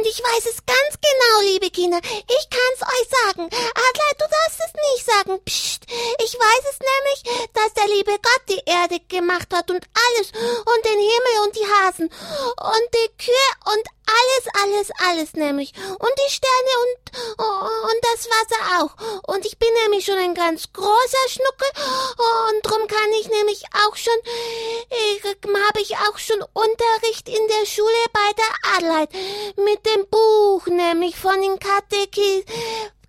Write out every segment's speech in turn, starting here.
Und ich weiß es ganz genau, liebe Kinder. Ich kann's euch sagen. Adler, du darfst es nicht sagen. Psst. Ich weiß es nämlich, dass der liebe Gott die Erde gemacht hat und alles und den Himmel und die Hasen und die Kühe und alles, alles, alles nämlich. Und die Sterne und, und das Wasser auch. Und ich bin nämlich schon ein ganz großer Schnuckel und drum kann ich nämlich auch schon, äh, habe ich auch schon Unterricht in der Schule bei der Adelheid mit dem Buch nämlich von den Katechis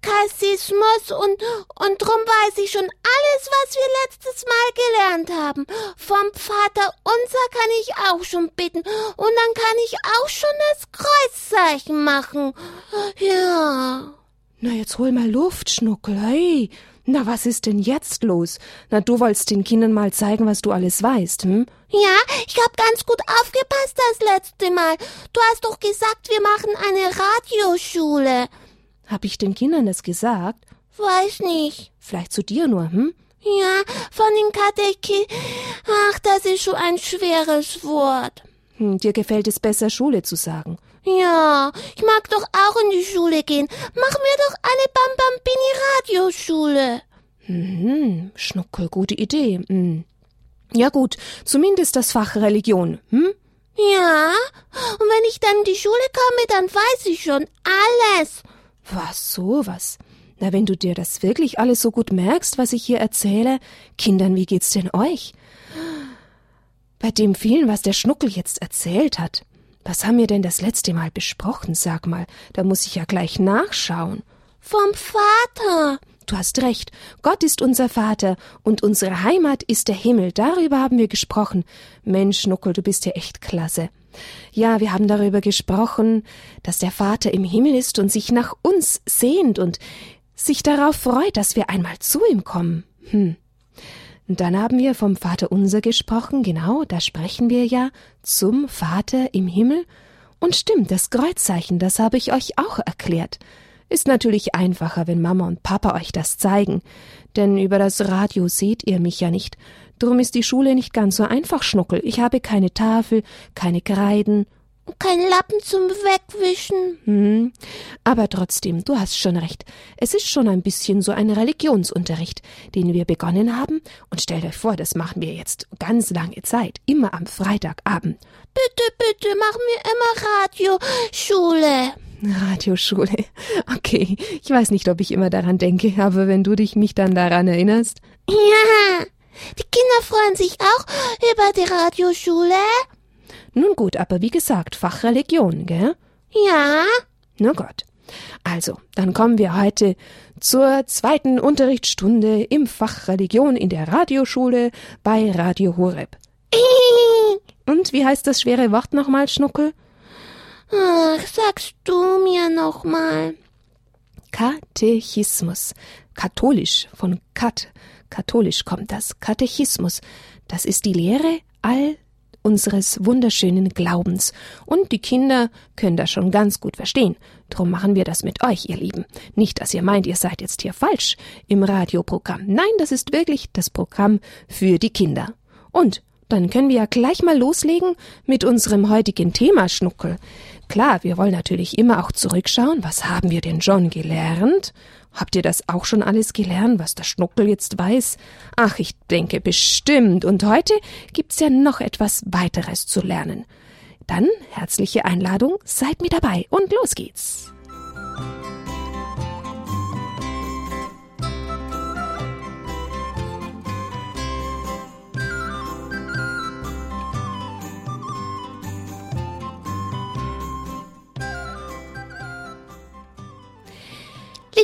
Kassismus und, und drum weiß ich schon alles, was wir letztes Mal gelernt haben. Vom Vater unser kann ich auch schon bitten und dann kann ich auch schon das Kreuzzeichen machen. Ja. Na, jetzt hol mal Luft, Schnuckel, hey. Na, was ist denn jetzt los? Na, du wolltest den Kindern mal zeigen, was du alles weißt, hm? Ja, ich hab ganz gut aufgepasst das letzte Mal. Du hast doch gesagt, wir machen eine Radioschule. Hab ich den Kindern das gesagt? Weiß nicht. Vielleicht zu dir nur, hm? Ja, von den Kateki. Ach, das ist schon ein schweres Wort. Hm, dir gefällt es besser, Schule zu sagen. Ja, ich mag doch auch in die Schule gehen. Machen wir doch eine Bambambini-Radioschule. Hm, Schnuckel, gute Idee. Hm. Ja gut, zumindest das Fach Religion, hm? Ja, und wenn ich dann in die Schule komme, dann weiß ich schon alles. Was, so was? Na, wenn du dir das wirklich alles so gut merkst, was ich hier erzähle, Kindern, wie geht's denn euch? Bei dem vielen, was der Schnuckel jetzt erzählt hat. Was haben wir denn das letzte Mal besprochen, sag mal? Da muss ich ja gleich nachschauen. Vom Vater. Du hast recht. Gott ist unser Vater und unsere Heimat ist der Himmel. Darüber haben wir gesprochen. Mensch, Schnuckel, du bist ja echt klasse. Ja, wir haben darüber gesprochen, dass der Vater im Himmel ist und sich nach uns sehnt und sich darauf freut, dass wir einmal zu ihm kommen. Hm. Und dann haben wir vom Vater unser gesprochen, genau, da sprechen wir ja zum Vater im Himmel. Und stimmt, das Kreuzzeichen, das habe ich euch auch erklärt. Ist natürlich einfacher, wenn Mama und Papa euch das zeigen, denn über das Radio seht ihr mich ja nicht, Drum ist die Schule nicht ganz so einfach, Schnuckel. Ich habe keine Tafel, keine Kreiden. Kein Lappen zum Wegwischen. Hm. Aber trotzdem, du hast schon recht. Es ist schon ein bisschen so ein Religionsunterricht, den wir begonnen haben. Und stellt euch vor, das machen wir jetzt ganz lange Zeit, immer am Freitagabend. Bitte, bitte, machen wir immer Radioschule. Radioschule. Okay, ich weiß nicht, ob ich immer daran denke, aber wenn du dich mich dann daran erinnerst. Ja. Die Kinder freuen sich auch über die Radioschule. Nun gut, aber wie gesagt, Fachreligion, gell? Ja. Na gut. Also, dann kommen wir heute zur zweiten Unterrichtsstunde im Fach Religion in der Radioschule bei Radio Horeb. Und wie heißt das schwere Wort nochmal, Schnuckel? Ach, sagst du mir nochmal. Katechismus. Katholisch von Kat, Katholisch kommt das. Katechismus. Das ist die Lehre all unseres wunderschönen Glaubens. Und die Kinder können das schon ganz gut verstehen. Drum machen wir das mit euch, ihr Lieben. Nicht, dass ihr meint, ihr seid jetzt hier falsch im Radioprogramm. Nein, das ist wirklich das Programm für die Kinder. Und dann können wir ja gleich mal loslegen mit unserem heutigen Thema, Schnuckel. Klar, wir wollen natürlich immer auch zurückschauen. Was haben wir denn schon gelernt? Habt ihr das auch schon alles gelernt, was der Schnuckel jetzt weiß? Ach, ich denke bestimmt. Und heute gibt's ja noch etwas weiteres zu lernen. Dann herzliche Einladung, seid mit dabei und los geht's.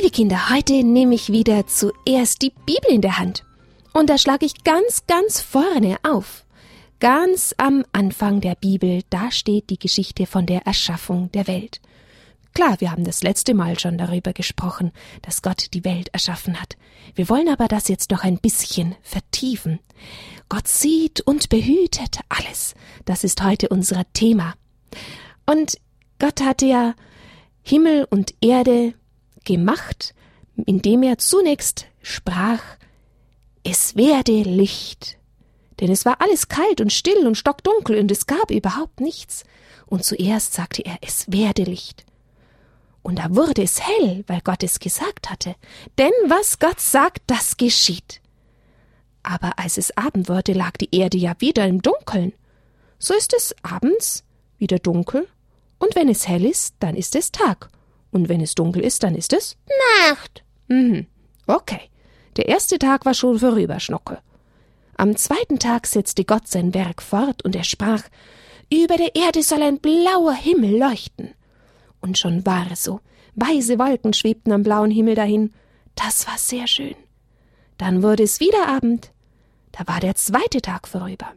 Liebe Kinder, heute nehme ich wieder zuerst die Bibel in der Hand. Und da schlage ich ganz, ganz vorne auf. Ganz am Anfang der Bibel, da steht die Geschichte von der Erschaffung der Welt. Klar, wir haben das letzte Mal schon darüber gesprochen, dass Gott die Welt erschaffen hat. Wir wollen aber das jetzt noch ein bisschen vertiefen. Gott sieht und behütet alles. Das ist heute unser Thema. Und Gott hatte ja Himmel und Erde gemacht, indem er zunächst sprach, es werde Licht. Denn es war alles kalt und still und stockdunkel und es gab überhaupt nichts. Und zuerst sagte er, es werde Licht. Und da wurde es hell, weil Gott es gesagt hatte. Denn was Gott sagt, das geschieht. Aber als es Abend wurde, lag die Erde ja wieder im Dunkeln. So ist es abends wieder dunkel, und wenn es hell ist, dann ist es Tag, und wenn es dunkel ist, dann ist es Nacht. Mhm. Okay. Der erste Tag war schon vorüber, Schnuckel. Am zweiten Tag setzte Gott sein Werk fort, und er sprach Über der Erde soll ein blauer Himmel leuchten. Und schon war es so. Weiße Wolken schwebten am blauen Himmel dahin. Das war sehr schön. Dann wurde es wieder Abend. Da war der zweite Tag vorüber.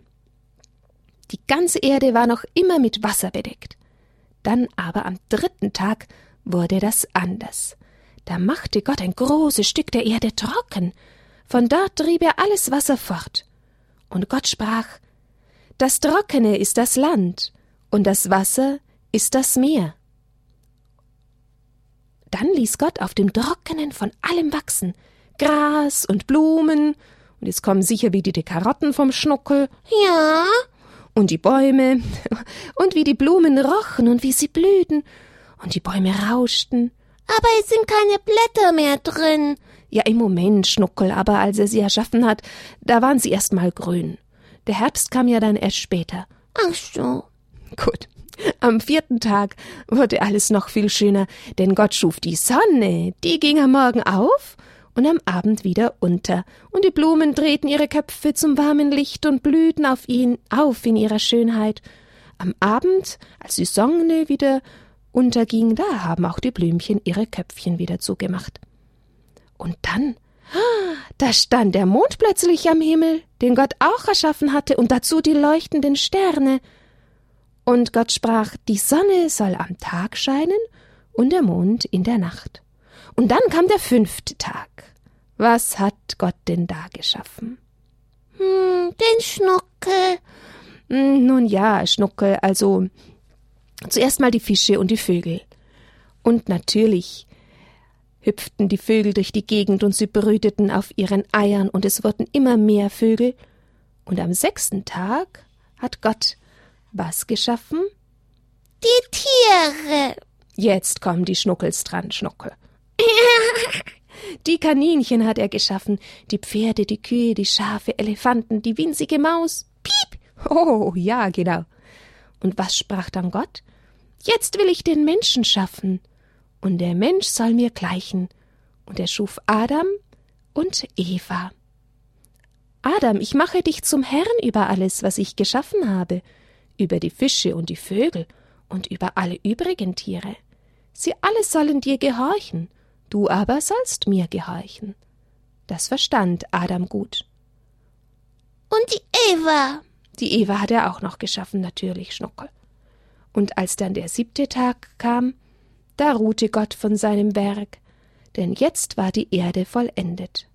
Die ganze Erde war noch immer mit Wasser bedeckt. Dann aber am dritten Tag wurde das anders. Da machte Gott ein großes Stück der Erde trocken. Von dort trieb er alles Wasser fort. Und Gott sprach, Das Trockene ist das Land, und das Wasser ist das Meer. Dann ließ Gott auf dem Trockenen von allem wachsen, Gras und Blumen, und es kommen sicher wieder die Karotten vom Schnuckel. Ja, und die Bäume, und wie die Blumen rochen und wie sie blühten, und die Bäume rauschten. aber es sind keine Blätter mehr drin. Ja, im Moment, Schnuckel, aber als er sie erschaffen hat, da waren sie erst mal grün. Der Herbst kam ja dann erst später. Ach so. Gut. Am vierten Tag wurde alles noch viel schöner, denn Gott schuf die Sonne, die ging am Morgen auf und am Abend wieder unter, und die Blumen drehten ihre Köpfe zum warmen Licht und blühten auf ihn auf in ihrer Schönheit. Am Abend, als die Sonne wieder unterging, da haben auch die Blümchen ihre Köpfchen wieder zugemacht. Und dann, da stand der Mond plötzlich am Himmel, den Gott auch erschaffen hatte, und dazu die leuchtenden Sterne. Und Gott sprach, die Sonne soll am Tag scheinen und der Mond in der Nacht. Und dann kam der fünfte Tag. Was hat Gott denn da geschaffen? Hm, den Schnuckel. Hm, Nun ja, Schnuckel, also zuerst mal die Fische und die Vögel. Und natürlich hüpften die Vögel durch die Gegend und sie brüteten auf ihren Eiern und es wurden immer mehr Vögel. Und am sechsten Tag hat Gott was geschaffen? Die Tiere. Jetzt kommen die Schnuckels dran, Schnuckel. Die Kaninchen hat er geschaffen, die Pferde, die Kühe, die Schafe, Elefanten, die winzige Maus. Piep! Oh, ja, genau. Und was sprach dann Gott? Jetzt will ich den Menschen schaffen, und der Mensch soll mir gleichen. Und er schuf Adam und Eva. Adam, ich mache dich zum Herrn über alles, was ich geschaffen habe, über die Fische und die Vögel und über alle übrigen Tiere. Sie alle sollen dir gehorchen, du aber sollst mir gehorchen. Das verstand Adam gut. Und die Eva. Die Eva hat er auch noch geschaffen, natürlich, Schnuckel. Und als dann der siebte Tag kam, da ruhte Gott von seinem Werk, denn jetzt war die Erde vollendet.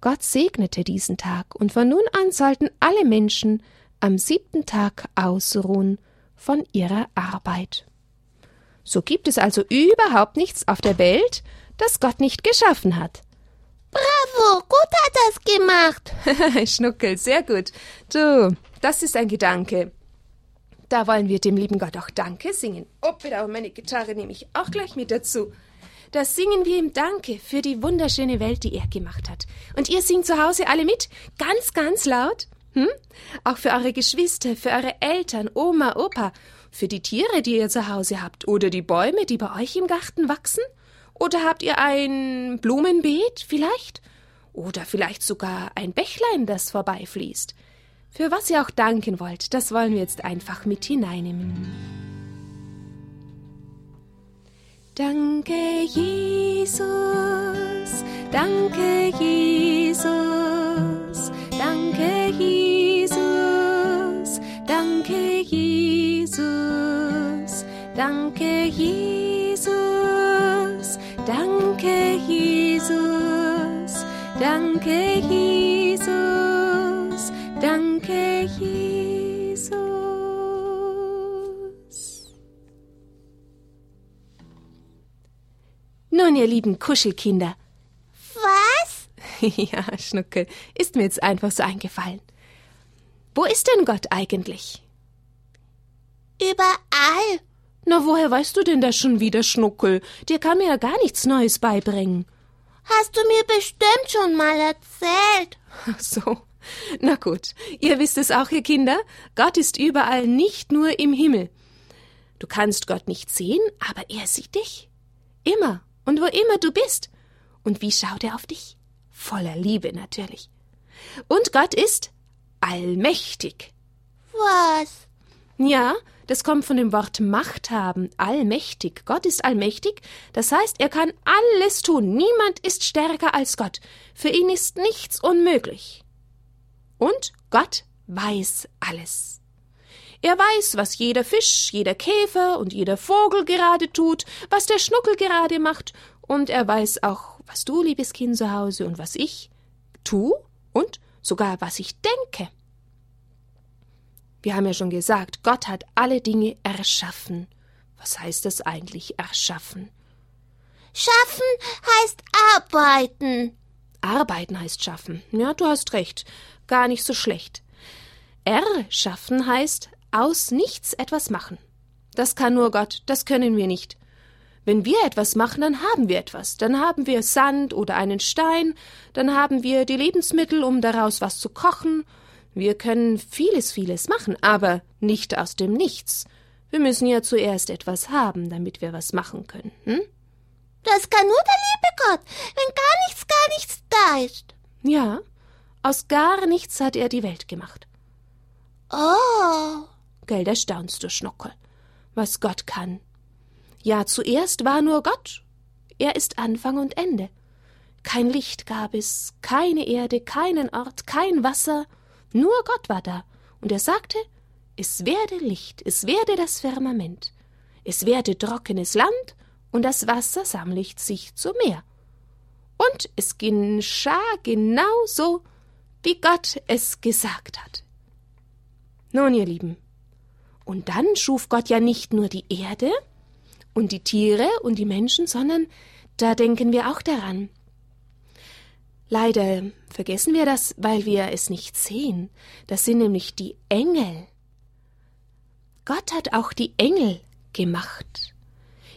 Gott segnete diesen Tag, und von nun an sollten alle Menschen am siebten Tag ausruhen von ihrer Arbeit. So gibt es also überhaupt nichts auf der Welt, das Gott nicht geschaffen hat. Bravo, gut hat er's gemacht. Schnuckel, sehr gut. Du, das ist ein Gedanke. Da wollen wir dem lieben Gott auch Danke singen. Oh, bitte, meine Gitarre nehme ich auch gleich mit dazu. Da singen wir ihm Danke für die wunderschöne Welt, die er gemacht hat. Und ihr singt zu Hause alle mit, ganz, ganz laut. Hm? Auch für eure Geschwister, für eure Eltern, Oma, Opa, für die Tiere, die ihr zu Hause habt, oder die Bäume, die bei euch im Garten wachsen? Oder habt ihr ein Blumenbeet vielleicht? Oder vielleicht sogar ein Bächlein, das vorbeifließt? Für was ihr auch danken wollt, das wollen wir jetzt einfach mit hineinnehmen. Danke, Jesus, danke, Jesus, danke, Jesus, danke, Jesus, danke, Jesus, danke, Jesus, danke, Jesus, danke, Jesus. Nun, ihr lieben Kuschelkinder. Was? ja, Schnuckel, ist mir jetzt einfach so eingefallen. Wo ist denn Gott eigentlich? Überall. Na, woher weißt du denn das schon wieder, Schnuckel? Dir kann mir ja gar nichts Neues beibringen. Hast du mir bestimmt schon mal erzählt. Ach so. Na gut, ihr wisst es auch, ihr Kinder, Gott ist überall, nicht nur im Himmel. Du kannst Gott nicht sehen, aber er sieht dich. Immer und wo immer du bist. Und wie schaut er auf dich? Voller Liebe natürlich. Und Gott ist allmächtig. Was? Ja, das kommt von dem Wort Macht haben, allmächtig. Gott ist allmächtig, das heißt, er kann alles tun. Niemand ist stärker als Gott. Für ihn ist nichts unmöglich. Und Gott weiß alles. Er weiß, was jeder Fisch, jeder Käfer und jeder Vogel gerade tut, was der Schnuckel gerade macht, und er weiß auch, was du, liebes Kind zu Hause, und was ich tu und sogar was ich denke. Wir haben ja schon gesagt, Gott hat alle Dinge erschaffen. Was heißt das eigentlich erschaffen? Schaffen heißt arbeiten. Arbeiten heißt schaffen. Ja, du hast recht gar nicht so schlecht. Erschaffen heißt aus nichts etwas machen. Das kann nur Gott, das können wir nicht. Wenn wir etwas machen, dann haben wir etwas. Dann haben wir Sand oder einen Stein, dann haben wir die Lebensmittel, um daraus was zu kochen. Wir können vieles, vieles machen, aber nicht aus dem Nichts. Wir müssen ja zuerst etwas haben, damit wir was machen können. Hm? Das kann nur der liebe Gott, wenn gar nichts, gar nichts da ist. Ja, aus gar nichts hat er die Welt gemacht. Oh. Gell, da staunst du, Schnockel, was Gott kann. Ja, zuerst war nur Gott. Er ist Anfang und Ende. Kein Licht gab es, keine Erde, keinen Ort, kein Wasser, nur Gott war da, und er sagte, es werde Licht, es werde das Firmament, es werde trockenes Land, und das Wasser sammelt sich zu Meer. Und es geschah genau so, wie Gott es gesagt hat. Nun, ihr Lieben, und dann schuf Gott ja nicht nur die Erde und die Tiere und die Menschen, sondern da denken wir auch daran. Leider vergessen wir das, weil wir es nicht sehen. Das sind nämlich die Engel. Gott hat auch die Engel gemacht.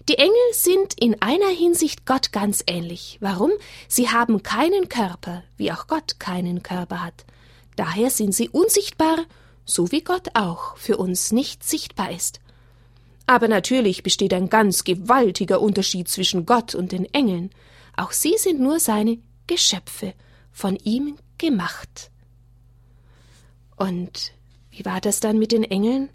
Die Engel sind in einer Hinsicht Gott ganz ähnlich. Warum? Sie haben keinen Körper, wie auch Gott keinen Körper hat. Daher sind sie unsichtbar, so wie Gott auch für uns nicht sichtbar ist. Aber natürlich besteht ein ganz gewaltiger Unterschied zwischen Gott und den Engeln. Auch sie sind nur seine Geschöpfe, von ihm gemacht. Und wie war das dann mit den Engeln?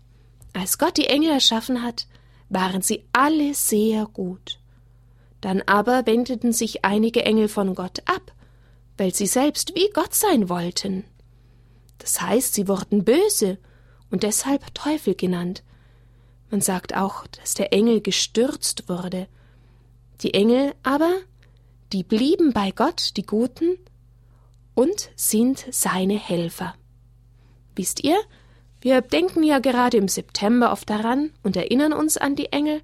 Als Gott die Engel erschaffen hat, waren sie alle sehr gut. Dann aber wendeten sich einige Engel von Gott ab, weil sie selbst wie Gott sein wollten. Das heißt, sie wurden böse und deshalb Teufel genannt. Man sagt auch, dass der Engel gestürzt wurde. Die Engel aber, die blieben bei Gott, die Guten, und sind seine Helfer. Wisst ihr, wir denken ja gerade im September oft daran und erinnern uns an die Engel.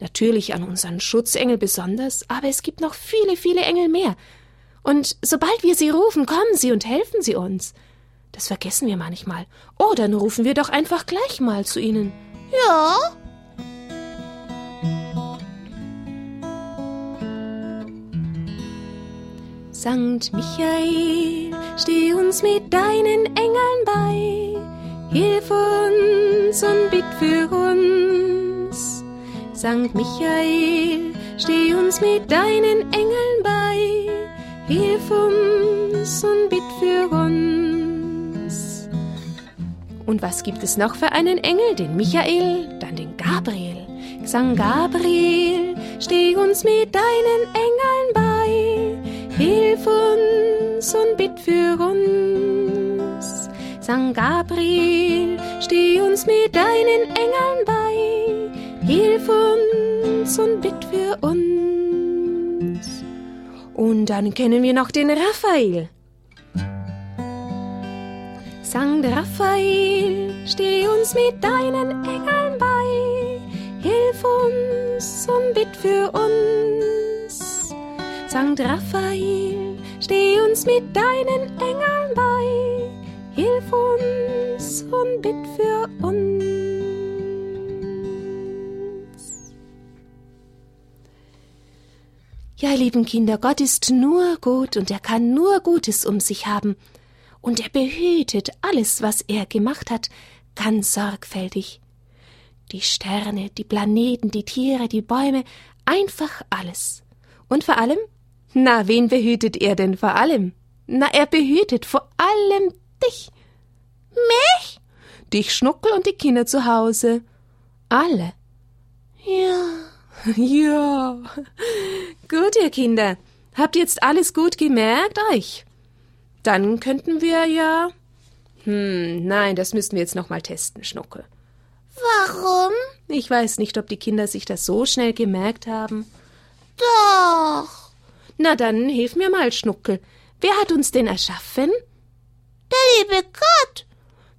Natürlich an unseren Schutzengel besonders, aber es gibt noch viele, viele Engel mehr. Und sobald wir sie rufen, kommen sie und helfen sie uns. Das vergessen wir manchmal. Oh, dann rufen wir doch einfach gleich mal zu ihnen. Ja. Sankt Michael, steh uns mit deinen Engeln bei Hilf uns und bitt für uns. Sankt Michael, steh uns mit deinen Engeln bei. Hilf uns und bitt für uns. Und was gibt es noch für einen Engel? Den Michael, dann den Gabriel. Sankt Gabriel, steh uns mit deinen Engeln bei. Hilf uns und bitt für uns. St. Gabriel, steh uns mit deinen Engeln bei, hilf uns und bitt für uns. Und dann kennen wir noch den Raphael. St. Raphael, steh uns mit deinen Engeln bei, hilf uns und bitt für uns. St. Raphael, steh uns mit deinen Engeln bei, Hilf uns und bitt für uns. Ja, lieben Kinder, Gott ist nur gut und er kann nur Gutes um sich haben. Und er behütet alles, was er gemacht hat, ganz sorgfältig. Die Sterne, die Planeten, die Tiere, die Bäume, einfach alles. Und vor allem? Na, wen behütet er denn vor allem? Na, er behütet vor allem dich. Mich? Dich, Schnuckel und die Kinder zu Hause. Alle. Ja. Ja. Gut, ihr Kinder. Habt jetzt alles gut gemerkt euch? Dann könnten wir ja. Hm, nein, das müssten wir jetzt noch mal testen, Schnuckel. Warum? Ich weiß nicht, ob die Kinder sich das so schnell gemerkt haben. Doch. Na dann, hilf mir mal, Schnuckel. Wer hat uns denn erschaffen? Der liebe Gott.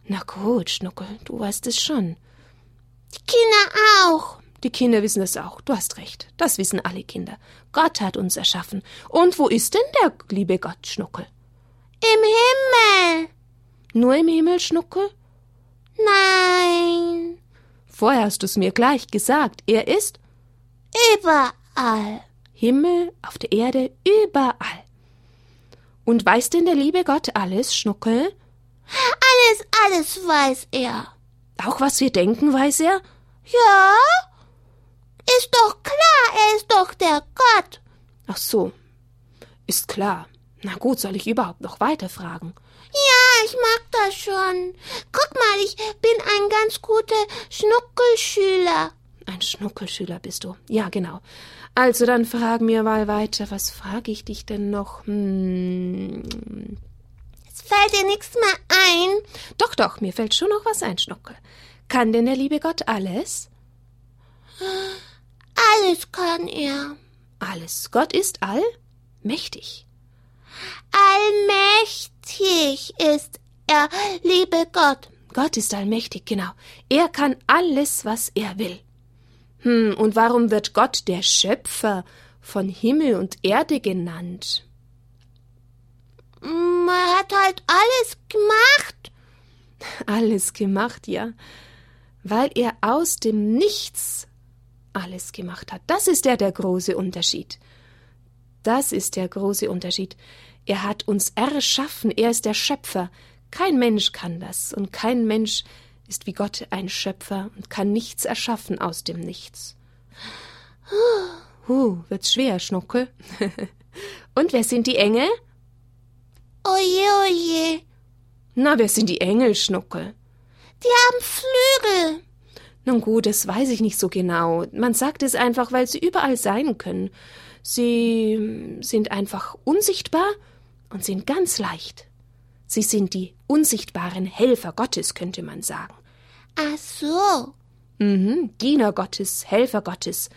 Na gut, Schnuckel, du weißt es schon. Die Kinder auch. Die Kinder wissen es auch. Du hast recht. Das wissen alle Kinder. Gott hat uns erschaffen. Und wo ist denn der liebe Gott, Schnuckel? Im Himmel. Nur im Himmel, Schnuckel? Nein. Vorher hast du's mir gleich gesagt. Er ist Überall. Himmel, auf der Erde, überall. Und weiß denn der liebe Gott alles, Schnuckel? Alles, alles weiß er. Auch was wir denken, weiß er? Ja? Ist doch klar, er ist doch der Gott. Ach so. Ist klar. Na gut, soll ich überhaupt noch weiter fragen? Ja, ich mag das schon. Guck mal, ich bin ein ganz guter Schnuckelschüler. Ein Schnuckelschüler bist du. Ja, genau. Also dann frag mir mal weiter. Was frage ich dich denn noch? Hm. Es fällt dir nichts mehr ein. Doch, doch, mir fällt schon noch was ein, Schnuckel. Kann denn der liebe Gott alles? Alles kann er. Alles. Gott ist allmächtig. Allmächtig ist er, liebe Gott. Gott ist allmächtig, genau. Er kann alles, was er will. Hm, und warum wird Gott der Schöpfer von Himmel und Erde genannt? Mm, Er hat halt alles gemacht. Alles gemacht, ja. Weil er aus dem Nichts alles gemacht hat. Das ist ja der große Unterschied. Das ist der große Unterschied. Er hat uns erschaffen, er ist der Schöpfer. Kein Mensch kann das, und kein Mensch ist wie Gott ein Schöpfer und kann nichts erschaffen aus dem Nichts. Huh, wird's schwer, Schnuckel. und wer sind die Engel? Oje, oje. Na, wer sind die Engel, Schnuckel? Die haben Flügel. Nun gut, das weiß ich nicht so genau. Man sagt es einfach, weil sie überall sein können. Sie sind einfach unsichtbar und sind ganz leicht. Sie sind die unsichtbaren Helfer Gottes, könnte man sagen. Ach so. Mhm, Diener Gottes, Helfer Gottes.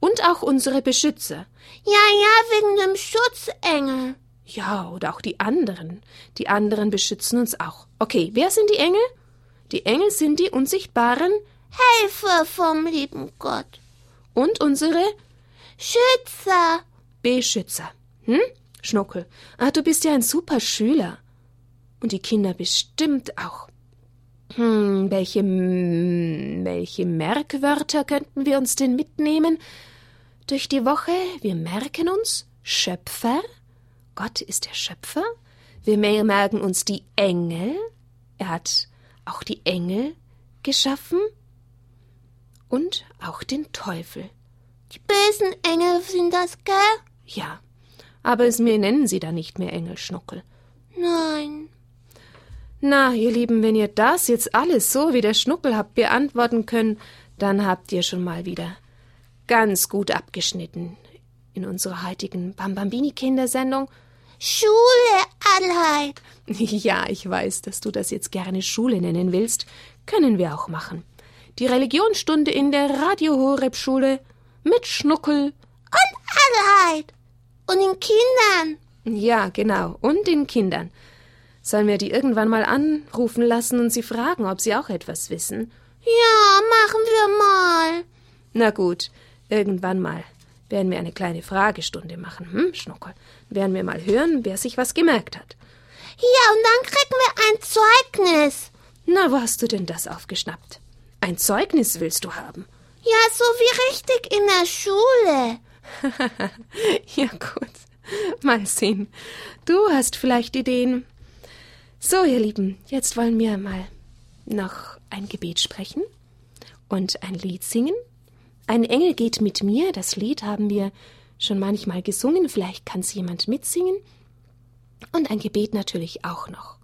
Und auch unsere Beschützer. Ja, ja, wegen dem Schutzengel. Ja, oder auch die anderen. Die anderen beschützen uns auch. Okay, wer sind die Engel? Die Engel sind die unsichtbaren Helfer vom lieben Gott. und unsere Schützer. Beschützer. Hm? Schnuckel. Ah, du bist ja ein super Schüler. Und die Kinder bestimmt auch. Hm, welche, welche Merkwörter könnten wir uns denn mitnehmen? Durch die Woche, wir merken uns Schöpfer. Gott ist der Schöpfer. Wir mer- merken uns die Engel. Er hat auch die Engel geschaffen. Und auch den Teufel. Die bösen Engel sind das, gell? Ja, aber es mir nennen Sie da nicht mehr Engelschnuckel. Nein. Na, ihr Lieben, wenn ihr das jetzt alles so wie der Schnuckel habt beantworten können, dann habt ihr schon mal wieder ganz gut abgeschnitten in unserer heutigen Bambambini-Kindersendung. Schule, Adelheid. Ja, ich weiß, dass du das jetzt gerne Schule nennen willst. Können wir auch machen. Die Religionsstunde in der Radio Horeb Schule mit Schnuckel. Und Adelheid. Und den Kindern. Ja, genau. Und den Kindern. Sollen wir die irgendwann mal anrufen lassen und sie fragen, ob sie auch etwas wissen? Ja, machen wir mal. Na gut, irgendwann mal werden wir eine kleine Fragestunde machen, hm, Schnuckel? Werden wir mal hören, wer sich was gemerkt hat. Ja, und dann kriegen wir ein Zeugnis. Na, wo hast du denn das aufgeschnappt? Ein Zeugnis willst du haben? Ja, so wie richtig in der Schule. ja gut, mal sehen. Du hast vielleicht Ideen. So, ihr Lieben, jetzt wollen wir mal noch ein Gebet sprechen und ein Lied singen. Ein Engel geht mit mir, das Lied haben wir schon manchmal gesungen, vielleicht kann es jemand mitsingen. Und ein Gebet natürlich auch noch.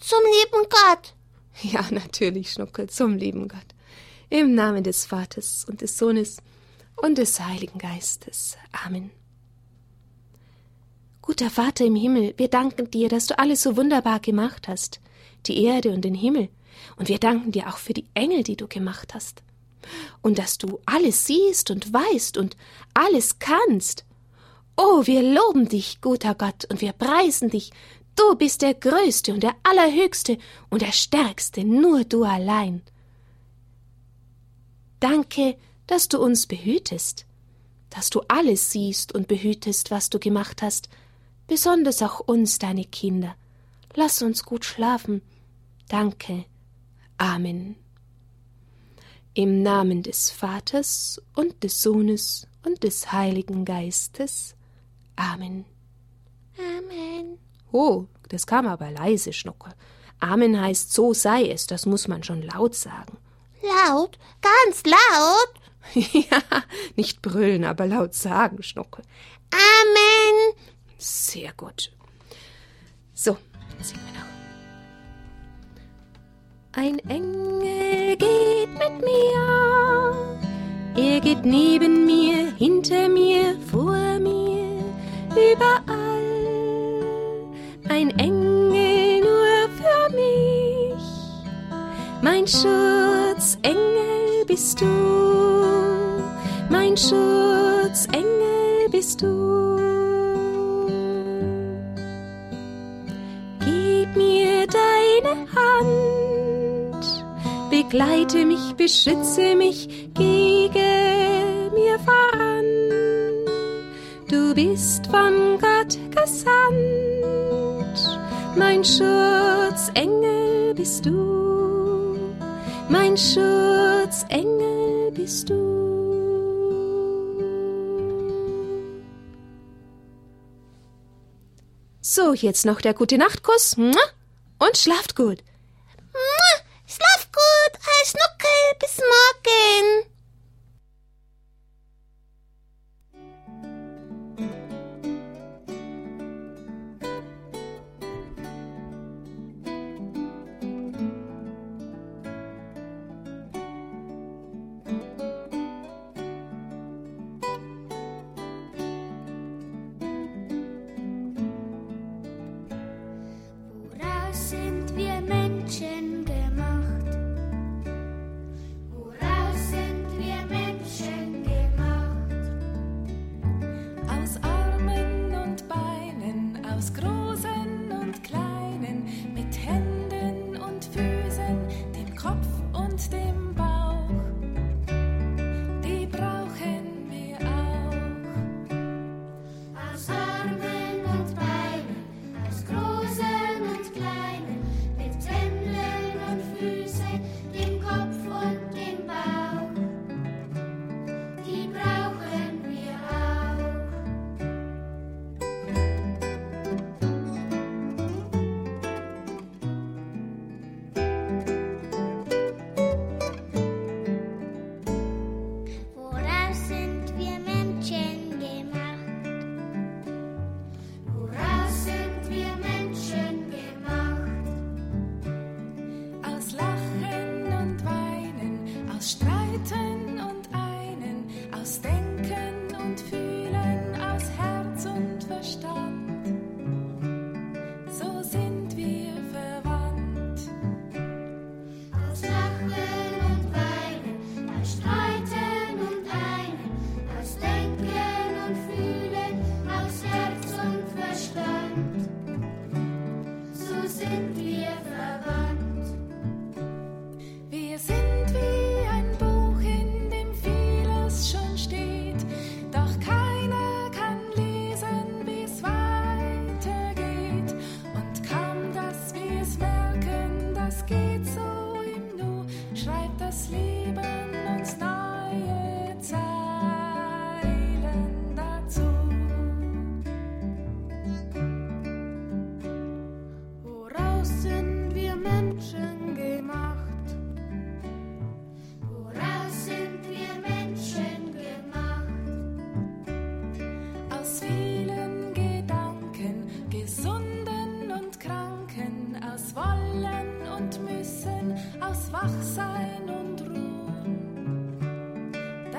Zum lieben Gott. Ja, natürlich, Schnuckel, zum lieben Gott. Im Namen des Vaters und des Sohnes und des Heiligen Geistes. Amen. Guter Vater im Himmel, wir danken dir, dass du alles so wunderbar gemacht hast, die Erde und den Himmel, und wir danken dir auch für die Engel, die du gemacht hast, und dass du alles siehst und weißt und alles kannst. Oh, wir loben dich, guter Gott, und wir preisen dich. Du bist der Größte und der Allerhöchste und der Stärkste, nur du allein. Danke, dass du uns behütest, dass du alles siehst und behütest, was du gemacht hast, besonders auch uns, deine Kinder. Lass uns gut schlafen. Danke. Amen. Im Namen des Vaters und des Sohnes und des Heiligen Geistes. Amen. Amen. Oh, das kam aber leise, Schnucke. Amen heißt so sei es, das muss man schon laut sagen. Laut? Ganz laut? ja, nicht brüllen, aber laut sagen, Schnucke. Amen. Sehr gut. So, singen wir noch. Ein Engel geht mit mir. Er geht neben mir, hinter mir, vor mir, überall. Ein Engel nur für mich. Mein Schutzengel bist du. Mein Schutzengel bist du. Deine Hand, begleite mich, beschütze mich, gegen mir voran. Du bist von Gott gesandt, mein Schutzengel bist du, mein Schutzengel bist du. So, jetzt noch der gute Nachtkuss. Und schlaft gut. Schlaf gut, Herr Schnuckel. Bis morgen. Wir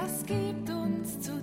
das gibt uns zu